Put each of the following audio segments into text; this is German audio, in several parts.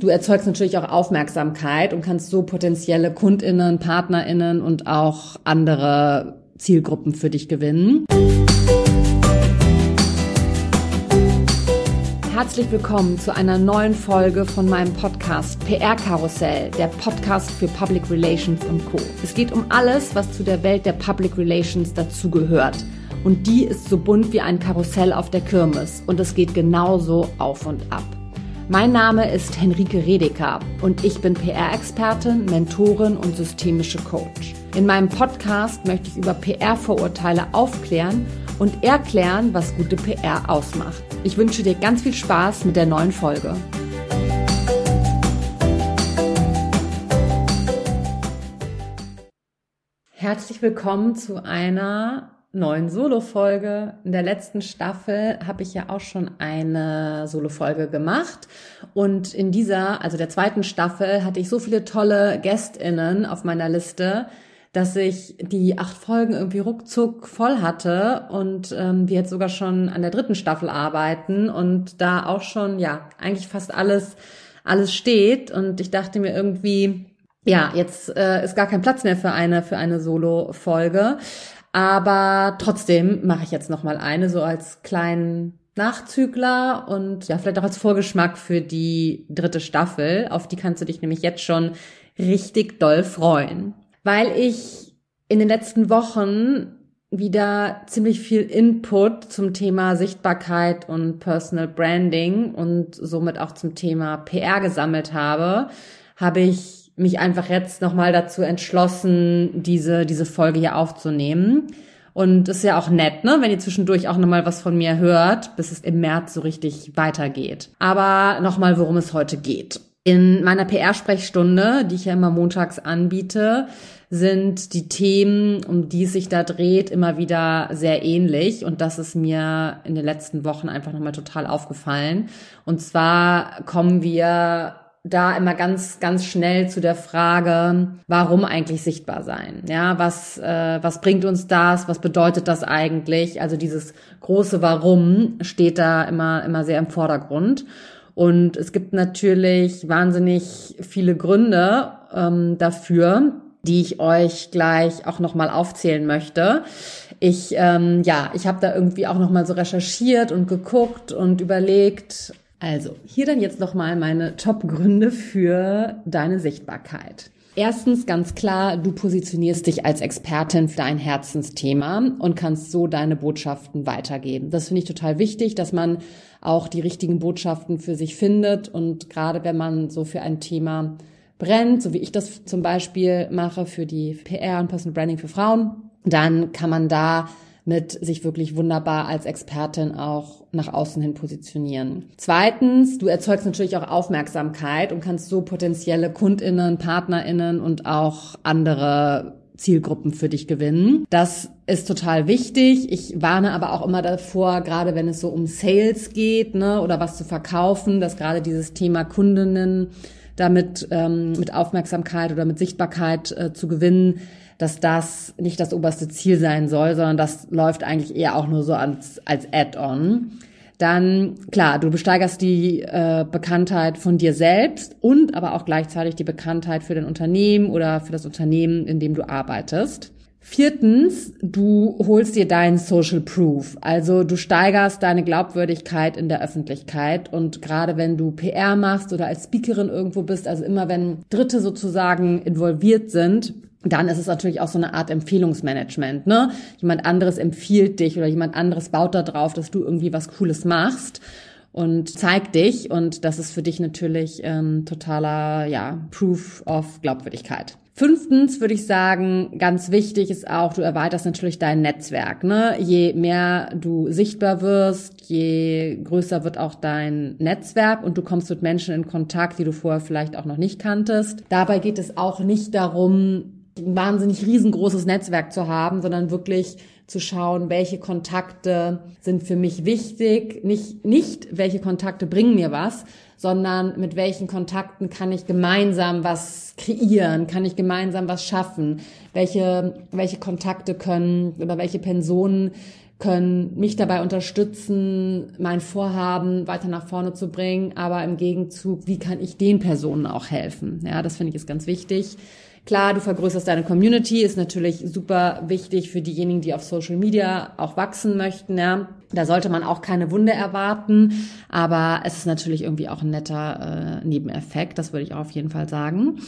Du erzeugst natürlich auch Aufmerksamkeit und kannst so potenzielle Kundinnen, Partnerinnen und auch andere Zielgruppen für dich gewinnen. Herzlich willkommen zu einer neuen Folge von meinem Podcast PR Karussell, der Podcast für Public Relations und Co. Es geht um alles, was zu der Welt der Public Relations dazugehört. Und die ist so bunt wie ein Karussell auf der Kirmes und es geht genauso auf und ab. Mein Name ist Henrike Redeker und ich bin PR-Expertin, Mentorin und systemische Coach. In meinem Podcast möchte ich über PR-Vorurteile aufklären und erklären, was gute PR ausmacht. Ich wünsche dir ganz viel Spaß mit der neuen Folge. Herzlich willkommen zu einer neuen Solo-Folge. In der letzten Staffel habe ich ja auch schon eine Solo-Folge gemacht. Und in dieser, also der zweiten Staffel, hatte ich so viele tolle GästInnen auf meiner Liste, dass ich die acht Folgen irgendwie ruckzuck voll hatte und ähm, wir jetzt sogar schon an der dritten Staffel arbeiten und da auch schon, ja, eigentlich fast alles, alles steht. Und ich dachte mir irgendwie, ja, jetzt äh, ist gar kein Platz mehr für eine, für eine Solo-Folge. Aber trotzdem mache ich jetzt noch mal eine so als kleinen Nachzügler und ja, vielleicht auch als Vorgeschmack für die dritte Staffel. Auf die kannst du dich nämlich jetzt schon richtig doll freuen. Weil ich in den letzten Wochen wieder ziemlich viel Input zum Thema Sichtbarkeit und Personal Branding und somit auch zum Thema PR gesammelt habe, habe ich mich einfach jetzt nochmal dazu entschlossen, diese, diese Folge hier aufzunehmen. Und es ist ja auch nett, ne, wenn ihr zwischendurch auch nochmal was von mir hört, bis es im März so richtig weitergeht. Aber nochmal, worum es heute geht. In meiner PR-Sprechstunde, die ich ja immer montags anbiete, sind die Themen, um die es sich da dreht, immer wieder sehr ähnlich. Und das ist mir in den letzten Wochen einfach nochmal total aufgefallen. Und zwar kommen wir da immer ganz, ganz schnell zu der Frage, warum eigentlich sichtbar sein? Ja, was, äh, was bringt uns das? Was bedeutet das eigentlich? Also dieses große Warum steht da immer, immer sehr im Vordergrund. Und es gibt natürlich wahnsinnig viele Gründe ähm, dafür, die ich euch gleich auch nochmal aufzählen möchte. Ich, ähm, ja, ich habe da irgendwie auch nochmal so recherchiert und geguckt und überlegt, also, hier dann jetzt nochmal meine Top-Gründe für deine Sichtbarkeit. Erstens ganz klar, du positionierst dich als Expertin für dein Herzensthema und kannst so deine Botschaften weitergeben. Das finde ich total wichtig, dass man auch die richtigen Botschaften für sich findet und gerade wenn man so für ein Thema brennt, so wie ich das zum Beispiel mache für die PR und Personal Branding für Frauen, dann kann man da mit sich wirklich wunderbar als Expertin auch nach außen hin positionieren. Zweitens, du erzeugst natürlich auch Aufmerksamkeit und kannst so potenzielle Kundinnen, Partnerinnen und auch andere Zielgruppen für dich gewinnen. Das ist total wichtig. Ich warne aber auch immer davor, gerade wenn es so um Sales geht, ne, oder was zu verkaufen, dass gerade dieses Thema Kundinnen damit ähm, mit Aufmerksamkeit oder mit Sichtbarkeit äh, zu gewinnen, dass das nicht das oberste Ziel sein soll, sondern das läuft eigentlich eher auch nur so als, als Add-on. Dann, klar, du besteigerst die äh, Bekanntheit von dir selbst und aber auch gleichzeitig die Bekanntheit für dein Unternehmen oder für das Unternehmen, in dem du arbeitest. Viertens, du holst dir deinen Social Proof. Also du steigerst deine Glaubwürdigkeit in der Öffentlichkeit und gerade wenn du PR machst oder als Speakerin irgendwo bist, also immer wenn Dritte sozusagen involviert sind, dann ist es natürlich auch so eine Art Empfehlungsmanagement. Ne? Jemand anderes empfiehlt dich oder jemand anderes baut da drauf, dass du irgendwie was Cooles machst und zeigt dich. Und das ist für dich natürlich ähm, totaler ja, Proof of Glaubwürdigkeit. Fünftens würde ich sagen, ganz wichtig ist auch, du erweiterst natürlich dein Netzwerk. Ne? Je mehr du sichtbar wirst, je größer wird auch dein Netzwerk und du kommst mit Menschen in Kontakt, die du vorher vielleicht auch noch nicht kanntest. Dabei geht es auch nicht darum, ein wahnsinnig riesengroßes Netzwerk zu haben, sondern wirklich zu schauen, welche Kontakte sind für mich wichtig, nicht, nicht welche Kontakte bringen mir was, sondern mit welchen Kontakten kann ich gemeinsam was kreieren, kann ich gemeinsam was schaffen, welche, welche Kontakte können oder welche Personen können mich dabei unterstützen, mein Vorhaben weiter nach vorne zu bringen, aber im Gegenzug, wie kann ich den Personen auch helfen? Ja, das finde ich ist ganz wichtig. Klar, du vergrößerst deine Community, ist natürlich super wichtig für diejenigen, die auf Social Media auch wachsen möchten. Ja. Da sollte man auch keine Wunde erwarten, aber es ist natürlich irgendwie auch ein netter äh, Nebeneffekt, das würde ich auch auf jeden Fall sagen.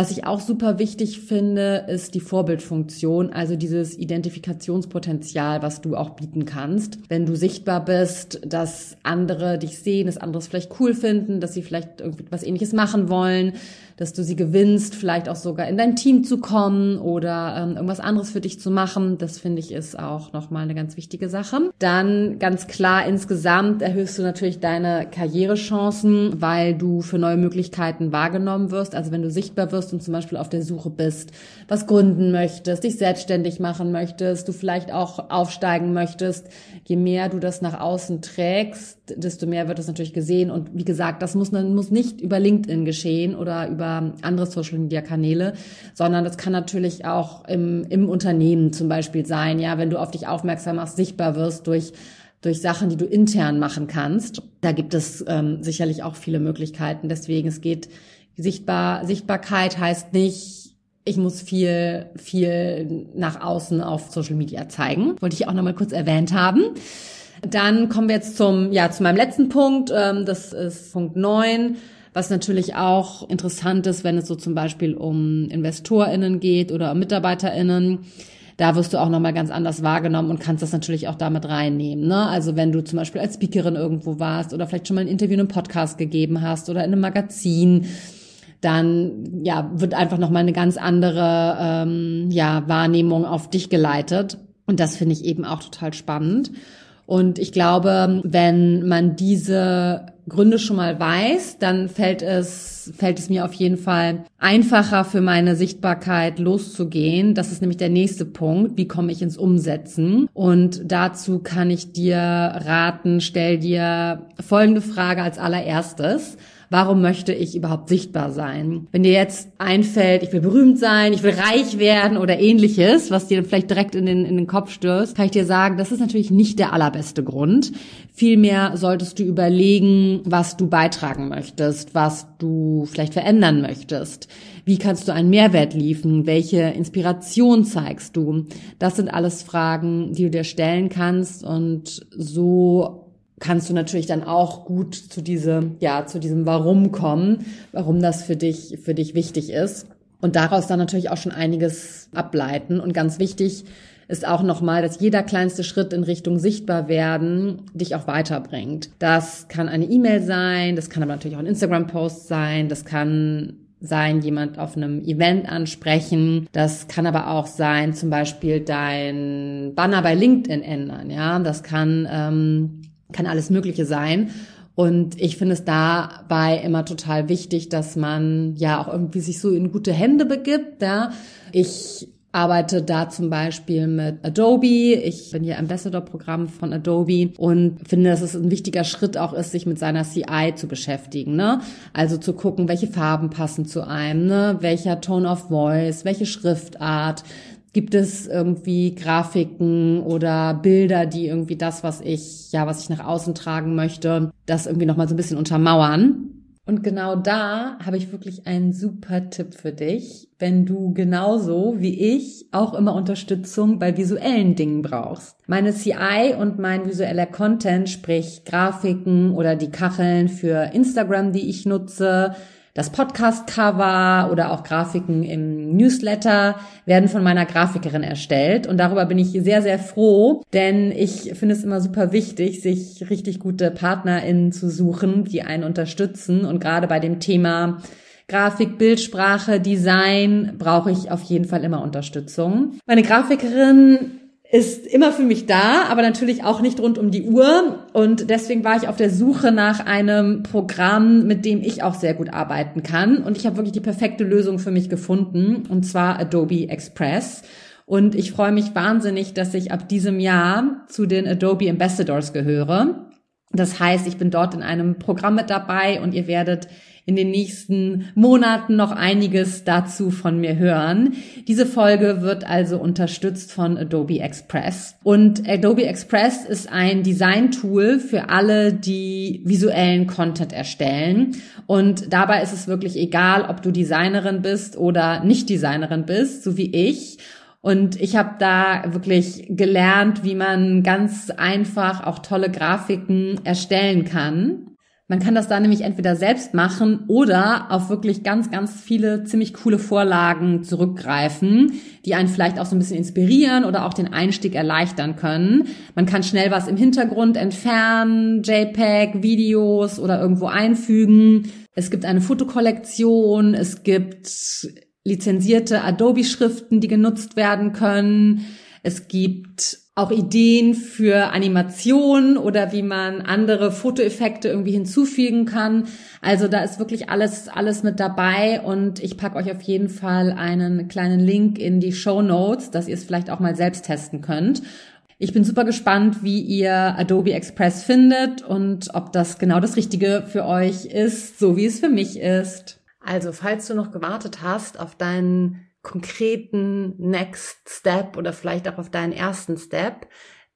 Was ich auch super wichtig finde, ist die Vorbildfunktion, also dieses Identifikationspotenzial, was du auch bieten kannst. Wenn du sichtbar bist, dass andere dich sehen, dass andere es vielleicht cool finden, dass sie vielleicht irgendwie was ähnliches machen wollen, dass du sie gewinnst, vielleicht auch sogar in dein Team zu kommen oder ähm, irgendwas anderes für dich zu machen. Das finde ich ist auch nochmal eine ganz wichtige Sache. Dann ganz klar insgesamt erhöhst du natürlich deine Karrierechancen, weil du für neue Möglichkeiten wahrgenommen wirst. Also wenn du sichtbar wirst und zum Beispiel auf der Suche bist, was gründen möchtest, dich selbstständig machen möchtest, du vielleicht auch aufsteigen möchtest, je mehr du das nach außen trägst, desto mehr wird das natürlich gesehen. Und wie gesagt, das muss, muss nicht über LinkedIn geschehen oder über andere Social-Media-Kanäle, sondern das kann natürlich auch im, im Unternehmen zum Beispiel sein, ja, wenn du auf dich aufmerksam machst, sichtbar wirst durch durch Sachen, die du intern machen kannst. Da gibt es ähm, sicherlich auch viele Möglichkeiten. Deswegen, es geht sichtbar, Sichtbarkeit heißt nicht, ich muss viel, viel nach außen auf Social Media zeigen. Wollte ich auch nochmal kurz erwähnt haben. Dann kommen wir jetzt zum, ja, zu meinem letzten Punkt. Ähm, das ist Punkt neun was natürlich auch interessant ist, wenn es so zum Beispiel um InvestorInnen geht oder um MitarbeiterInnen. Da wirst du auch nochmal ganz anders wahrgenommen und kannst das natürlich auch damit reinnehmen. Ne? Also wenn du zum Beispiel als Speakerin irgendwo warst oder vielleicht schon mal ein Interview in einem Podcast gegeben hast oder in einem Magazin, dann ja wird einfach nochmal eine ganz andere ähm, ja Wahrnehmung auf dich geleitet. Und das finde ich eben auch total spannend. Und ich glaube, wenn man diese Gründe schon mal weiß, dann fällt es, fällt es mir auf jeden Fall einfacher für meine Sichtbarkeit loszugehen. Das ist nämlich der nächste Punkt. Wie komme ich ins Umsetzen? Und dazu kann ich dir raten, stell dir folgende Frage als allererstes warum möchte ich überhaupt sichtbar sein? Wenn dir jetzt einfällt, ich will berühmt sein, ich will reich werden oder ähnliches, was dir vielleicht direkt in den, in den Kopf stößt, kann ich dir sagen, das ist natürlich nicht der allerbeste Grund. Vielmehr solltest du überlegen, was du beitragen möchtest, was du vielleicht verändern möchtest. Wie kannst du einen Mehrwert liefern? Welche Inspiration zeigst du? Das sind alles Fragen, die du dir stellen kannst und so kannst du natürlich dann auch gut zu diesem, ja, zu diesem Warum kommen, warum das für dich, für dich wichtig ist. Und daraus dann natürlich auch schon einiges ableiten. Und ganz wichtig ist auch nochmal, dass jeder kleinste Schritt in Richtung sichtbar werden dich auch weiterbringt. Das kann eine E-Mail sein, das kann aber natürlich auch ein Instagram-Post sein, das kann sein, jemand auf einem Event ansprechen. Das kann aber auch sein, zum Beispiel dein Banner bei LinkedIn ändern. Ja, das kann ähm, kann alles Mögliche sein. Und ich finde es dabei immer total wichtig, dass man ja auch irgendwie sich so in gute Hände begibt. Ja. Ich arbeite da zum Beispiel mit Adobe. Ich bin hier Ambassador-Programm von Adobe und finde, dass es ein wichtiger Schritt auch ist, sich mit seiner CI zu beschäftigen. Ne? Also zu gucken, welche Farben passen zu einem, ne? welcher Tone of Voice, welche Schriftart, Gibt es irgendwie Grafiken oder Bilder, die irgendwie das, was ich, ja, was ich nach außen tragen möchte, das irgendwie nochmal so ein bisschen untermauern? Und genau da habe ich wirklich einen super Tipp für dich, wenn du genauso wie ich auch immer Unterstützung bei visuellen Dingen brauchst. Meine CI und mein visueller Content, sprich Grafiken oder die Kacheln für Instagram, die ich nutze, das Podcast-Cover oder auch Grafiken im Newsletter werden von meiner Grafikerin erstellt und darüber bin ich sehr, sehr froh, denn ich finde es immer super wichtig, sich richtig gute PartnerInnen zu suchen, die einen unterstützen und gerade bei dem Thema Grafik, Bildsprache, Design brauche ich auf jeden Fall immer Unterstützung. Meine Grafikerin ist immer für mich da, aber natürlich auch nicht rund um die Uhr. Und deswegen war ich auf der Suche nach einem Programm, mit dem ich auch sehr gut arbeiten kann. Und ich habe wirklich die perfekte Lösung für mich gefunden, und zwar Adobe Express. Und ich freue mich wahnsinnig, dass ich ab diesem Jahr zu den Adobe Ambassadors gehöre. Das heißt, ich bin dort in einem Programm mit dabei und ihr werdet in den nächsten Monaten noch einiges dazu von mir hören. Diese Folge wird also unterstützt von Adobe Express. Und Adobe Express ist ein Design-Tool für alle, die visuellen Content erstellen. Und dabei ist es wirklich egal, ob du Designerin bist oder nicht Designerin bist, so wie ich. Und ich habe da wirklich gelernt, wie man ganz einfach auch tolle Grafiken erstellen kann. Man kann das da nämlich entweder selbst machen oder auf wirklich ganz, ganz viele ziemlich coole Vorlagen zurückgreifen, die einen vielleicht auch so ein bisschen inspirieren oder auch den Einstieg erleichtern können. Man kann schnell was im Hintergrund entfernen, JPEG, Videos oder irgendwo einfügen. Es gibt eine Fotokollektion, es gibt lizenzierte Adobe-Schriften, die genutzt werden können. Es gibt auch Ideen für Animationen oder wie man andere Fotoeffekte irgendwie hinzufügen kann. Also da ist wirklich alles, alles mit dabei und ich packe euch auf jeden Fall einen kleinen Link in die Show Notes, dass ihr es vielleicht auch mal selbst testen könnt. Ich bin super gespannt, wie ihr Adobe Express findet und ob das genau das Richtige für euch ist, so wie es für mich ist. Also, falls du noch gewartet hast auf deinen konkreten Next Step oder vielleicht auch auf deinen ersten Step,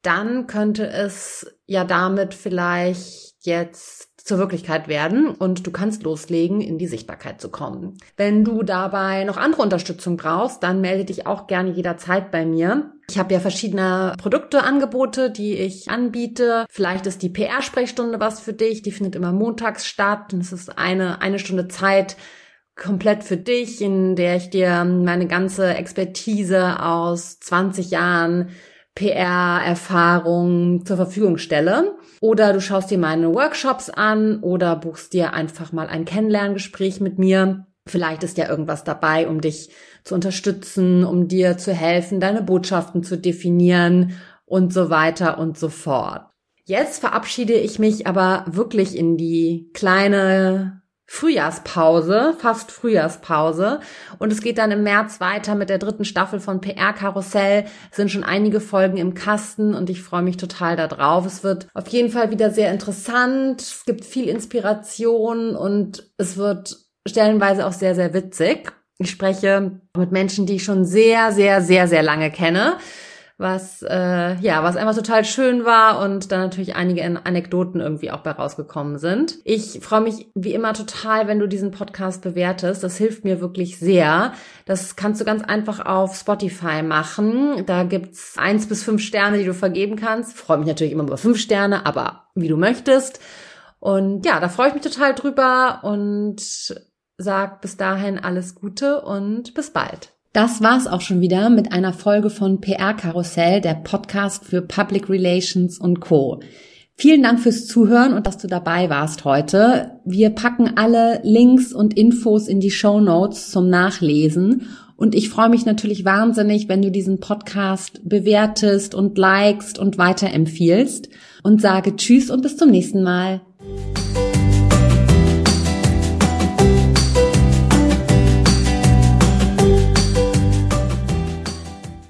dann könnte es ja damit vielleicht jetzt zur Wirklichkeit werden und du kannst loslegen, in die Sichtbarkeit zu kommen. Wenn du dabei noch andere Unterstützung brauchst, dann melde dich auch gerne jederzeit bei mir. Ich habe ja verschiedene Produkte, Angebote, die ich anbiete. Vielleicht ist die PR-Sprechstunde was für dich. Die findet immer montags statt und es ist eine, eine Stunde Zeit, komplett für dich, in der ich dir meine ganze Expertise aus 20 Jahren PR-Erfahrung zur Verfügung stelle. Oder du schaust dir meine Workshops an oder buchst dir einfach mal ein Kennenlerngespräch mit mir. Vielleicht ist ja irgendwas dabei, um dich zu unterstützen, um dir zu helfen, deine Botschaften zu definieren und so weiter und so fort. Jetzt verabschiede ich mich aber wirklich in die kleine Frühjahrspause, fast Frühjahrspause. Und es geht dann im März weiter mit der dritten Staffel von PR Karussell. Es sind schon einige Folgen im Kasten und ich freue mich total darauf. Es wird auf jeden Fall wieder sehr interessant. Es gibt viel Inspiration und es wird stellenweise auch sehr, sehr witzig. Ich spreche mit Menschen, die ich schon sehr, sehr, sehr, sehr lange kenne was äh, ja, was einfach total schön war und dann natürlich einige Anekdoten irgendwie auch bei rausgekommen sind. Ich freue mich wie immer total, wenn du diesen Podcast bewertest. Das hilft mir wirklich sehr. Das kannst du ganz einfach auf Spotify machen. Da gibt's eins bis fünf Sterne, die du vergeben kannst. freue mich natürlich immer über fünf Sterne, aber wie du möchtest. Und ja, da freue ich mich total drüber und sag bis dahin alles Gute und bis bald. Das war's auch schon wieder mit einer Folge von PR Karussell, der Podcast für Public Relations und Co. Vielen Dank fürs Zuhören und dass du dabei warst heute. Wir packen alle Links und Infos in die Show Notes zum Nachlesen. Und ich freue mich natürlich wahnsinnig, wenn du diesen Podcast bewertest und likest und weiterempfiehlst und sage Tschüss und bis zum nächsten Mal.